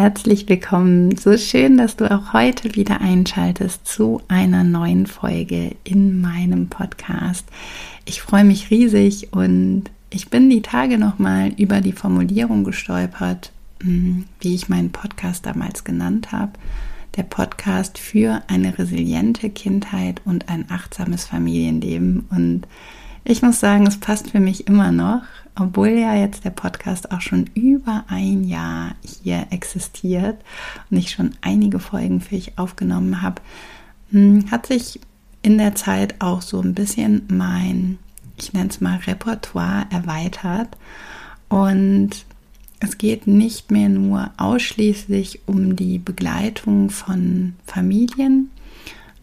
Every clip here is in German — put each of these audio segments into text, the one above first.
Herzlich willkommen. So schön, dass du auch heute wieder einschaltest zu einer neuen Folge in meinem Podcast. Ich freue mich riesig und ich bin die Tage nochmal über die Formulierung gestolpert, hm, wie ich meinen Podcast damals genannt habe. Der Podcast für eine resiliente Kindheit und ein achtsames Familienleben. Und ich muss sagen, es passt für mich immer noch obwohl ja jetzt der Podcast auch schon über ein Jahr hier existiert und ich schon einige Folgen für euch aufgenommen habe, hm, hat sich in der Zeit auch so ein bisschen mein, ich nenne es mal Repertoire erweitert. Und es geht nicht mehr nur ausschließlich um die Begleitung von Familien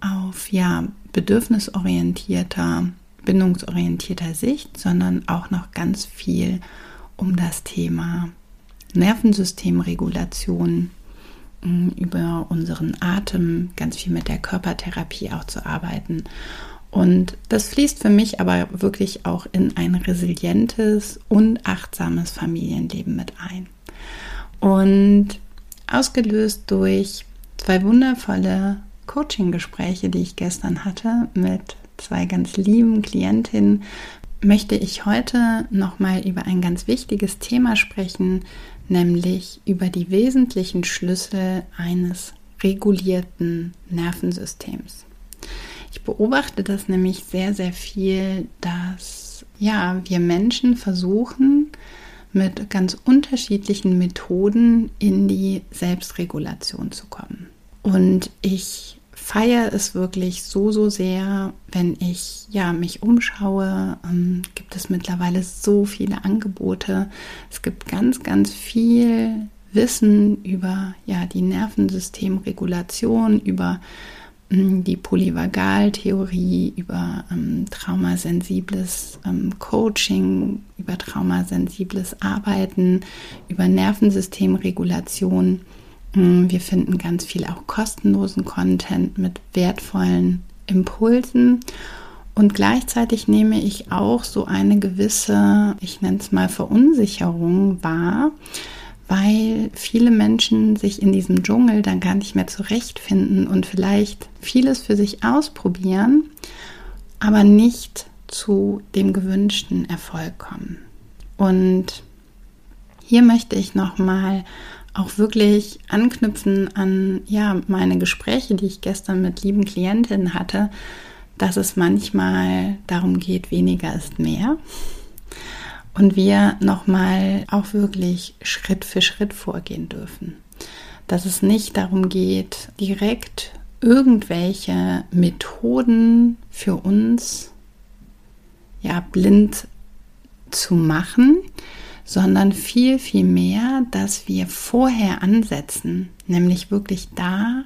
auf ja bedürfnisorientierter bindungsorientierter Sicht, sondern auch noch ganz viel um das Thema Nervensystemregulation, mm, über unseren Atem, ganz viel mit der Körpertherapie auch zu arbeiten. Und das fließt für mich aber wirklich auch in ein resilientes und achtsames Familienleben mit ein. Und ausgelöst durch zwei wundervolle Coaching-Gespräche, die ich gestern hatte mit zwei ganz lieben Klientinnen, möchte ich heute nochmal über ein ganz wichtiges Thema sprechen, nämlich über die wesentlichen Schlüssel eines regulierten Nervensystems. Ich beobachte das nämlich sehr, sehr viel, dass ja, wir Menschen versuchen, mit ganz unterschiedlichen Methoden in die Selbstregulation zu kommen. Und ich feiere es wirklich so, so sehr, wenn ich ja mich umschaue. Ähm, gibt es mittlerweile so viele Angebote. Es gibt ganz, ganz viel Wissen über ja die Nervensystemregulation, über ähm, die Polyvagaltheorie, über ähm, traumasensibles ähm, Coaching, über traumasensibles Arbeiten, über Nervensystemregulation. Wir finden ganz viel auch kostenlosen Content mit wertvollen Impulsen. Und gleichzeitig nehme ich auch so eine gewisse, ich nenne es mal Verunsicherung wahr, weil viele Menschen sich in diesem Dschungel dann gar nicht mehr zurechtfinden und vielleicht vieles für sich ausprobieren, aber nicht zu dem gewünschten Erfolg kommen. Und hier möchte ich nochmal auch wirklich anknüpfen an ja, meine Gespräche, die ich gestern mit lieben Klientinnen hatte, dass es manchmal darum geht, weniger ist mehr. Und wir nochmal auch wirklich Schritt für Schritt vorgehen dürfen. Dass es nicht darum geht, direkt irgendwelche Methoden für uns ja blind zu machen, sondern viel, viel mehr, dass wir vorher ansetzen, nämlich wirklich da,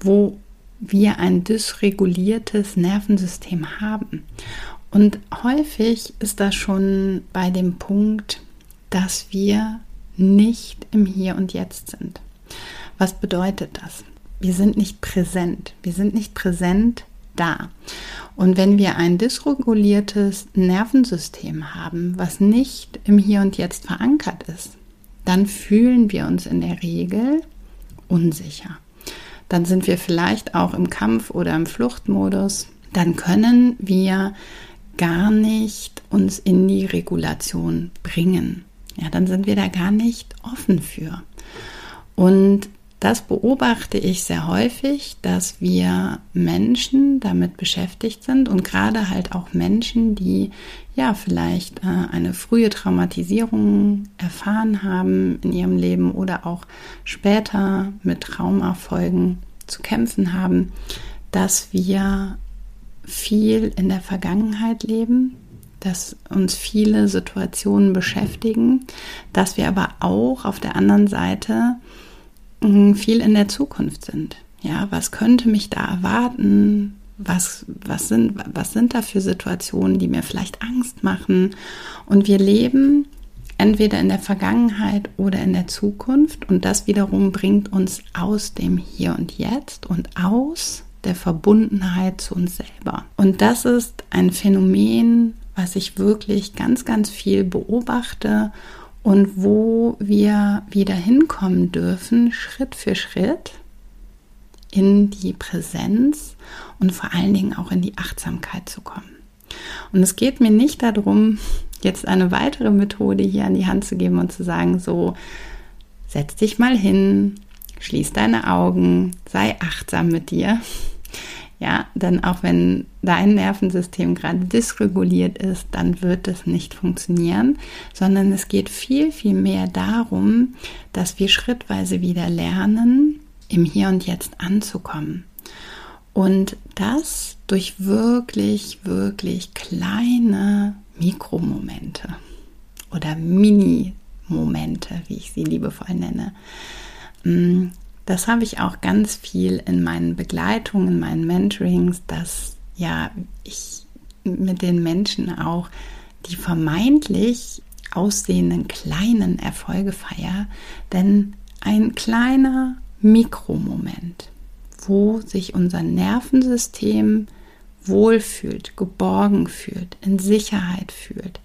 wo wir ein dysreguliertes Nervensystem haben. Und häufig ist das schon bei dem Punkt, dass wir nicht im Hier und Jetzt sind. Was bedeutet das? Wir sind nicht präsent. Wir sind nicht präsent da. Und wenn wir ein dysreguliertes Nervensystem haben, was nicht im Hier und Jetzt verankert ist, dann fühlen wir uns in der Regel unsicher. Dann sind wir vielleicht auch im Kampf oder im Fluchtmodus. Dann können wir gar nicht uns in die Regulation bringen. Ja, dann sind wir da gar nicht offen für. Und das beobachte ich sehr häufig, dass wir Menschen damit beschäftigt sind und gerade halt auch Menschen, die ja vielleicht äh, eine frühe Traumatisierung erfahren haben in ihrem Leben oder auch später mit Traumafolgen zu kämpfen haben, dass wir viel in der Vergangenheit leben, dass uns viele Situationen beschäftigen, dass wir aber auch auf der anderen Seite viel in der Zukunft sind. Ja, was könnte mich da erwarten? Was, was, sind, was sind da für Situationen, die mir vielleicht Angst machen? Und wir leben entweder in der Vergangenheit oder in der Zukunft. Und das wiederum bringt uns aus dem Hier und Jetzt und aus der Verbundenheit zu uns selber. Und das ist ein Phänomen, was ich wirklich ganz, ganz viel beobachte und wo wir wieder hinkommen dürfen, Schritt für Schritt in die Präsenz und vor allen Dingen auch in die Achtsamkeit zu kommen. Und es geht mir nicht darum, jetzt eine weitere Methode hier an die Hand zu geben und zu sagen, so, setz dich mal hin, schließ deine Augen, sei achtsam mit dir ja, denn auch wenn dein Nervensystem gerade dysreguliert ist, dann wird es nicht funktionieren, sondern es geht viel, viel mehr darum, dass wir schrittweise wieder lernen, im Hier und Jetzt anzukommen. Und das durch wirklich, wirklich kleine Mikromomente oder Mini-Momente, wie ich sie liebevoll nenne. Das habe ich auch ganz viel in meinen Begleitungen, in meinen Mentorings, dass ja ich mit den Menschen auch die vermeintlich aussehenden kleinen Erfolge feiere, denn ein kleiner Mikromoment, wo sich unser Nervensystem wohlfühlt, geborgen fühlt, in Sicherheit fühlt,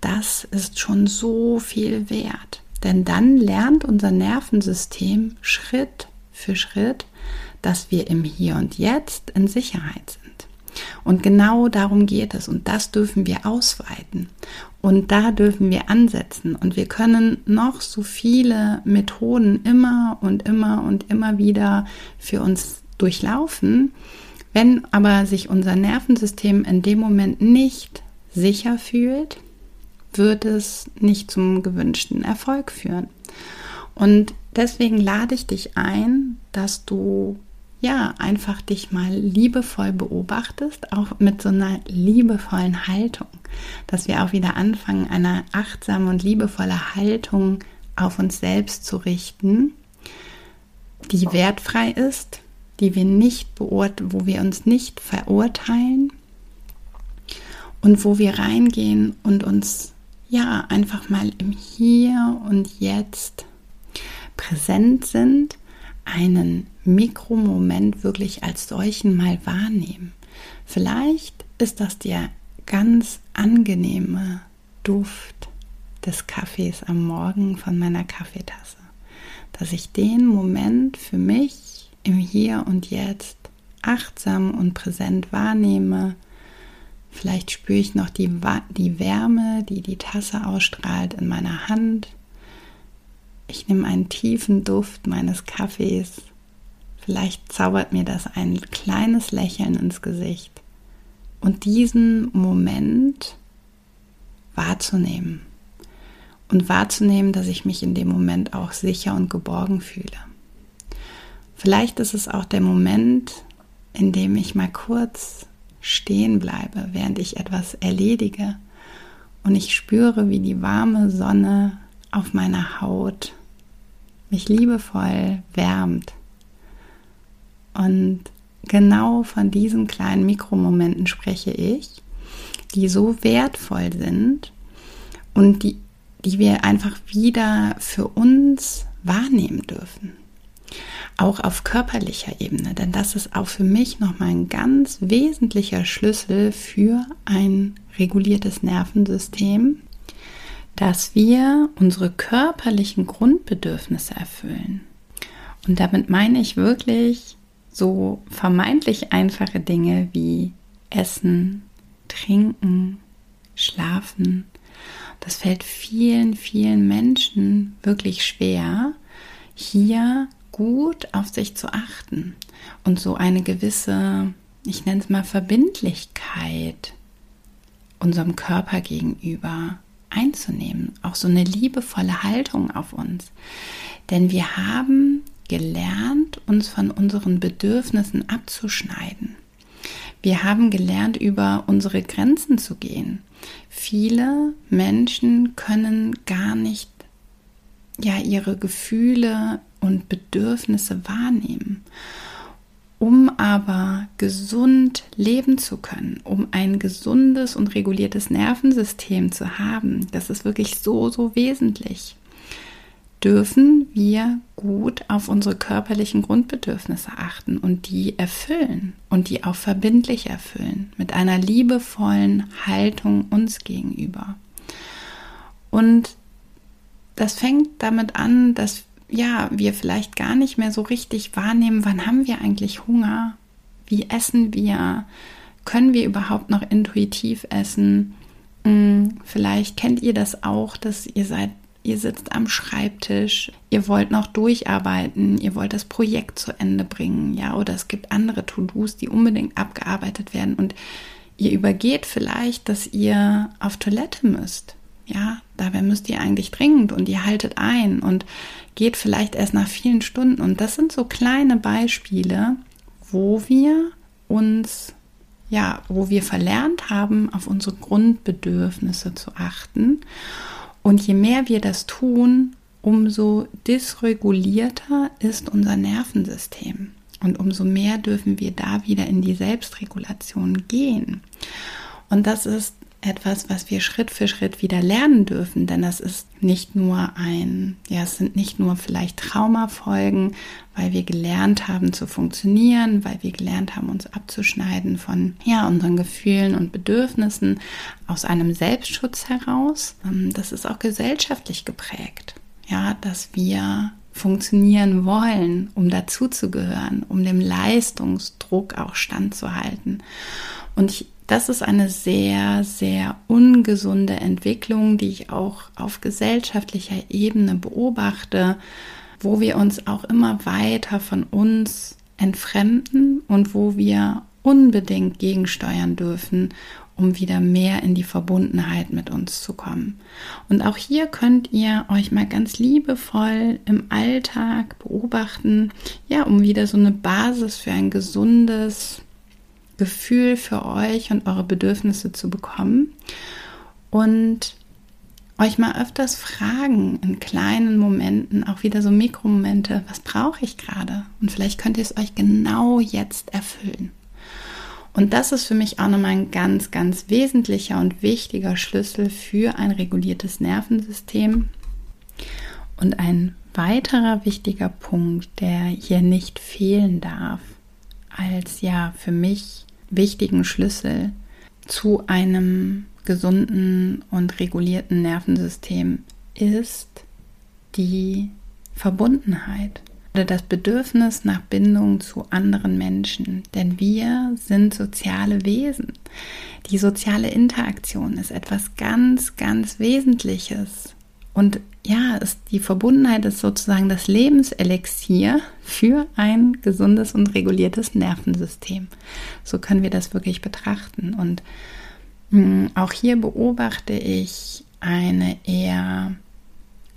das ist schon so viel wert. Denn dann lernt unser Nervensystem Schritt für Schritt, dass wir im Hier und Jetzt in Sicherheit sind. Und genau darum geht es und das dürfen wir ausweiten und da dürfen wir ansetzen und wir können noch so viele Methoden immer und immer und immer wieder für uns durchlaufen. Wenn aber sich unser Nervensystem in dem Moment nicht sicher fühlt, wird es nicht zum gewünschten Erfolg führen. Und deswegen lade ich dich ein, dass du ja einfach dich mal liebevoll beobachtest, auch mit so einer liebevollen Haltung, dass wir auch wieder anfangen, eine achtsame und liebevolle Haltung auf uns selbst zu richten, die wertfrei ist, die wir nicht beurteilen, wo wir uns nicht verurteilen und wo wir reingehen und uns ja, einfach mal im Hier und Jetzt präsent sind, einen Mikromoment wirklich als solchen mal wahrnehmen. Vielleicht ist das der ganz angenehme Duft des Kaffees am Morgen von meiner Kaffeetasse, dass ich den Moment für mich im Hier und Jetzt achtsam und präsent wahrnehme, Vielleicht spüre ich noch die, die Wärme, die die Tasse ausstrahlt in meiner Hand. Ich nehme einen tiefen Duft meines Kaffees. Vielleicht zaubert mir das ein kleines Lächeln ins Gesicht. Und diesen Moment wahrzunehmen. Und wahrzunehmen, dass ich mich in dem Moment auch sicher und geborgen fühle. Vielleicht ist es auch der Moment, in dem ich mal kurz stehen bleibe, während ich etwas erledige und ich spüre, wie die warme Sonne auf meiner Haut mich liebevoll wärmt. Und genau von diesen kleinen Mikromomenten spreche ich, die so wertvoll sind und die, die wir einfach wieder für uns wahrnehmen dürfen auch auf körperlicher Ebene, denn das ist auch für mich nochmal ein ganz wesentlicher Schlüssel für ein reguliertes Nervensystem, dass wir unsere körperlichen Grundbedürfnisse erfüllen. Und damit meine ich wirklich so vermeintlich einfache Dinge wie Essen, Trinken, Schlafen. Das fällt vielen, vielen Menschen wirklich schwer, hier gut auf sich zu achten und so eine gewisse, ich nenne es mal Verbindlichkeit unserem Körper gegenüber einzunehmen, auch so eine liebevolle Haltung auf uns. Denn wir haben gelernt, uns von unseren Bedürfnissen abzuschneiden. Wir haben gelernt, über unsere Grenzen zu gehen. Viele Menschen können gar nicht ja ihre Gefühle und Bedürfnisse wahrnehmen. Um aber gesund leben zu können, um ein gesundes und reguliertes Nervensystem zu haben, das ist wirklich so, so wesentlich, dürfen wir gut auf unsere körperlichen Grundbedürfnisse achten und die erfüllen und die auch verbindlich erfüllen, mit einer liebevollen Haltung uns gegenüber. Und das fängt damit an, dass ja, wir vielleicht gar nicht mehr so richtig wahrnehmen, wann haben wir eigentlich Hunger? Wie essen wir? Können wir überhaupt noch intuitiv essen? Hm, vielleicht kennt ihr das auch, dass ihr seid, ihr sitzt am Schreibtisch, ihr wollt noch durcharbeiten, ihr wollt das Projekt zu Ende bringen, ja, oder es gibt andere To-Dos, die unbedingt abgearbeitet werden und ihr übergeht vielleicht, dass ihr auf Toilette müsst. Ja, dabei müsst ihr eigentlich dringend und ihr haltet ein und geht vielleicht erst nach vielen Stunden. Und das sind so kleine Beispiele, wo wir uns, ja, wo wir verlernt haben, auf unsere Grundbedürfnisse zu achten. Und je mehr wir das tun, umso dysregulierter ist unser Nervensystem. Und umso mehr dürfen wir da wieder in die Selbstregulation gehen. Und das ist etwas, was wir Schritt für Schritt wieder lernen dürfen, denn das ist nicht nur ein, ja, es sind nicht nur vielleicht Traumafolgen, weil wir gelernt haben zu funktionieren, weil wir gelernt haben, uns abzuschneiden von, ja, unseren Gefühlen und Bedürfnissen aus einem Selbstschutz heraus. Ähm, das ist auch gesellschaftlich geprägt, ja, dass wir funktionieren wollen, um dazuzugehören, um dem Leistungsdruck auch standzuhalten. Und ich das ist eine sehr, sehr ungesunde Entwicklung, die ich auch auf gesellschaftlicher Ebene beobachte, wo wir uns auch immer weiter von uns entfremden und wo wir unbedingt gegensteuern dürfen, um wieder mehr in die Verbundenheit mit uns zu kommen. Und auch hier könnt ihr euch mal ganz liebevoll im Alltag beobachten, ja, um wieder so eine Basis für ein gesundes, Gefühl für euch und eure Bedürfnisse zu bekommen und euch mal öfters fragen in kleinen Momenten, auch wieder so Mikromomente, was brauche ich gerade? Und vielleicht könnt ihr es euch genau jetzt erfüllen. Und das ist für mich auch nochmal ein ganz, ganz wesentlicher und wichtiger Schlüssel für ein reguliertes Nervensystem. Und ein weiterer wichtiger Punkt, der hier nicht fehlen darf, als ja für mich wichtigen Schlüssel zu einem gesunden und regulierten Nervensystem ist die Verbundenheit oder das Bedürfnis nach Bindung zu anderen Menschen. Denn wir sind soziale Wesen. Die soziale Interaktion ist etwas ganz, ganz Wesentliches und ja, ist die Verbundenheit ist sozusagen das Lebenselixier für ein gesundes und reguliertes Nervensystem. So können wir das wirklich betrachten. Und mh, hm, auch hier beobachte ich eine eher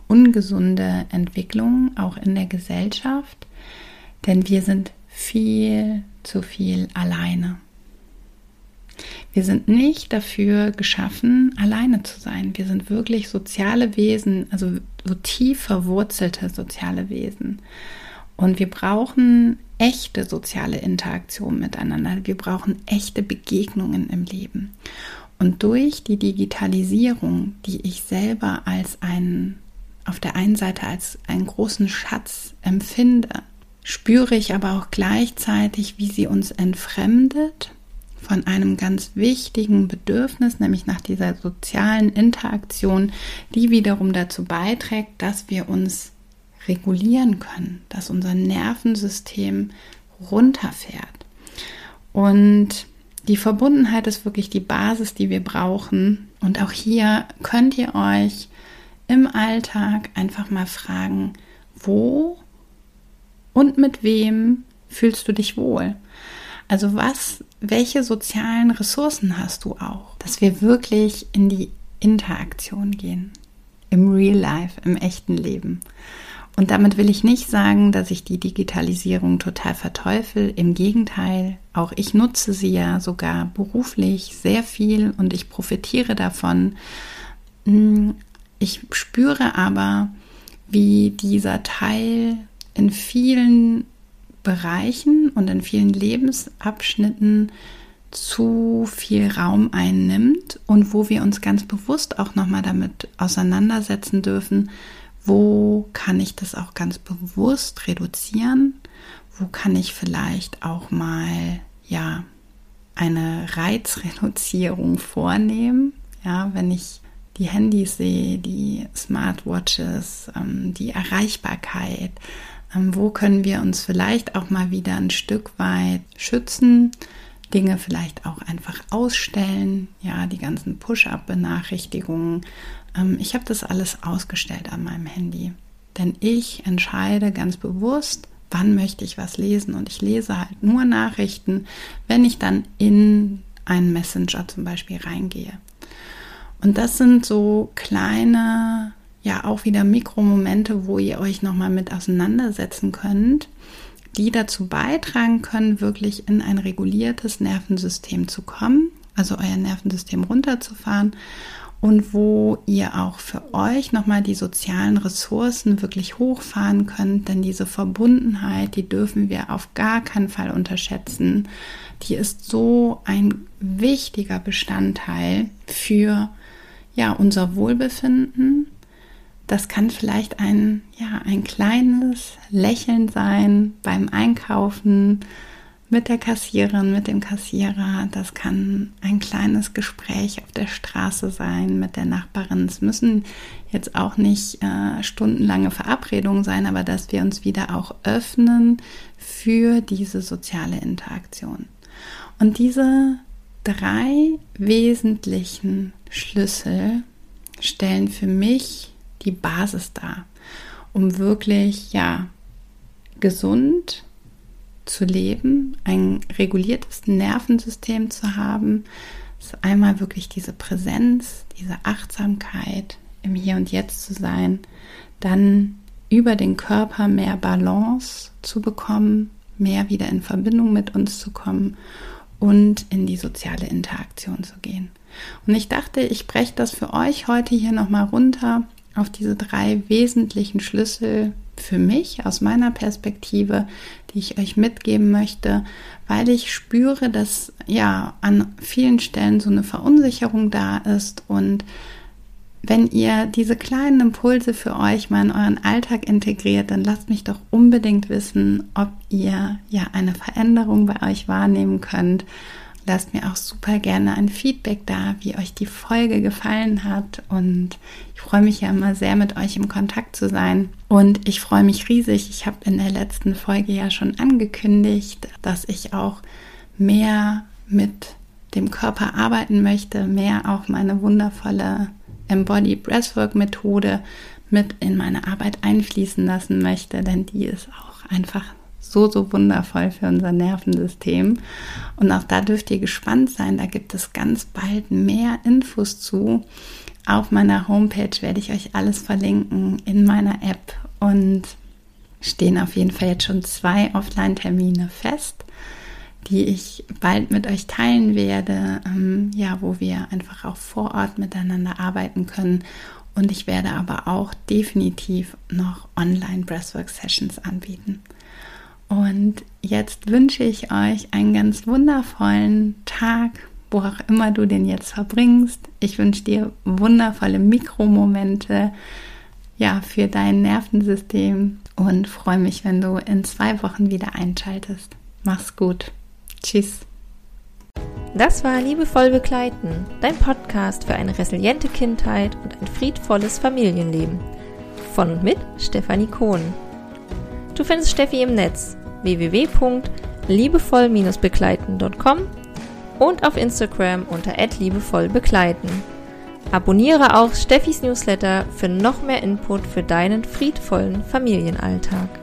ungesunde Entwicklung auch in der Gesellschaft, denn wir sind viel zu viel alleine. Wir sind nicht dafür geschaffen, alleine zu sein. Wir sind wirklich soziale Wesen, also so tief verwurzelte soziale Wesen. Und wir brauchen echte soziale Interaktion miteinander. Wir brauchen echte Begegnungen im Leben. Und durch die Digitalisierung, die ich selber als einen, auf der einen Seite als einen großen Schatz empfinde, spüre ich aber auch gleichzeitig, wie sie uns entfremdet von einem ganz wichtigen Bedürfnis, nämlich nach dieser sozialen Interaktion, die wiederum dazu beiträgt, dass wir uns regulieren können, dass unser Nervensystem runterfährt. Und die Verbundenheit ist wirklich die Basis, die wir brauchen. Und auch hier könnt ihr euch im Alltag einfach mal fragen, wo und mit wem fühlst du dich wohl? Also was, welche sozialen Ressourcen hast du auch, dass wir wirklich in die Interaktion gehen, im Real Life, im echten Leben. Und damit will ich nicht sagen, dass ich die Digitalisierung total verteufel. Im Gegenteil, auch ich nutze sie ja sogar beruflich sehr viel und ich profitiere davon. Hm, ich spüre aber, wie dieser Teil in vielen Bereichen und in vielen Lebensabschnitten zu viel Raum einnimmt und wo wir uns ganz bewusst auch nochmal damit auseinandersetzen dürfen, wo kann ich das auch ganz bewusst reduzieren, wo kann ich vielleicht auch mal ja eine Reizreduzierung vornehmen, ja, wenn ich die Handys sehe, die Smartwatches, ähm, die Erreichbarkeit, wo können wir uns vielleicht auch mal wieder ein Stück weit schützen, Dinge vielleicht auch einfach ausstellen, ja, die ganzen Push-up-Benachrichtigungen. Ähm, ich habe das alles ausgestellt an meinem Handy, denn ich entscheide ganz bewusst, wann möchte ich was lesen und ich lese halt nur Nachrichten, wenn ich dann in einen Messenger zum Beispiel reingehe. Und das sind so kleine, ja auch wieder Mikromomente, wo ihr euch nochmal mit auseinandersetzen könnt die dazu beitragen können, wirklich in ein reguliertes Nervensystem zu kommen, also euer Nervensystem runterzufahren und wo ihr auch für euch nochmal die sozialen Ressourcen wirklich hochfahren könnt, denn diese Verbundenheit, die dürfen wir auf gar keinen Fall unterschätzen. Die ist so ein wichtiger Bestandteil für ja, unser Wohlbefinden, das kann vielleicht ein, ja, ein kleines Lächeln sein beim Einkaufen mit der Kassiererin, mit dem Kassierer. Das kann ein kleines Gespräch auf der Straße sein mit der Nachbarin. Es müssen jetzt auch nicht äh, stundenlange Verabredungen sein, aber dass wir uns wieder auch öffnen für diese soziale Interaktion. Und diese drei wesentlichen Schlüssel stellen für mich die Basis dar, um wirklich, ja, gesund zu leben, ein reguliertes Nervensystem zu haben. Ist einmal wirklich diese Präsenz, diese Achtsamkeit, im Hier und Jetzt zu sein, dann über den Körper mehr Balance zu bekommen, mehr wieder in Verbindung mit uns zu kommen und in die soziale Interaktion zu gehen. Und ich dachte, ich breche das für euch heute hier nochmal runter auf diese drei wesentlichen Schlüssel für mich aus meiner Perspektive, die ich euch mitgeben möchte, weil ich spüre, dass ja an vielen Stellen so eine Verunsicherung da ist. Und wenn ihr diese kleinen Impulse für euch mal in euren Alltag integriert, dann lasst mich doch unbedingt wissen, ob ihr ja eine Veränderung bei euch wahrnehmen könnt Lasst mir auch super gerne ein Feedback da, wie euch die Folge gefallen hat. Und ich freue mich ja immer sehr, mit euch im Kontakt zu sein. Und ich freue mich riesig. Ich habe in der letzten Folge ja schon angekündigt, dass ich auch mehr mit dem Körper arbeiten möchte, mehr auch meine wundervolle Embody Breathwork Methode mit in meine Arbeit einfließen lassen möchte, denn die ist auch einfach so, so wundervoll für unser Nervensystem. Und auch da dürft ihr gespannt sein. Da gibt es ganz bald mehr Infos zu. Auf meiner Homepage werde ich euch alles verlinken in meiner App und stehen auf jeden Fall jetzt schon zwei Offline-Termine fest, die ich bald mit euch teilen werde, ähm, ja, wo wir einfach auch vor Ort miteinander arbeiten können. Und ich werde aber auch definitiv noch Online Breathwork Sessions anbieten. Und jetzt wünsche ich euch einen ganz wundervollen Tag, wo auch immer du den jetzt verbringst. Ich wünsche dir wundervolle Mikromomente, ja, für dein Nervensystem und freue mich, wenn du in zwei Wochen wieder einschaltest. Mach's gut. Tschüss. Das war Liebevoll begleiten, dein Podcast für eine resiliente Kindheit und ein friedvolles Familienleben. Von und mit Stefanie Kohn. Du findest Steffi im Netz www.liebevoll-begleiten.com und auf Instagram unter @liebevollbegleiten. Abonniere auch Steffis Newsletter für noch mehr Input für deinen friedvollen Familienalltag.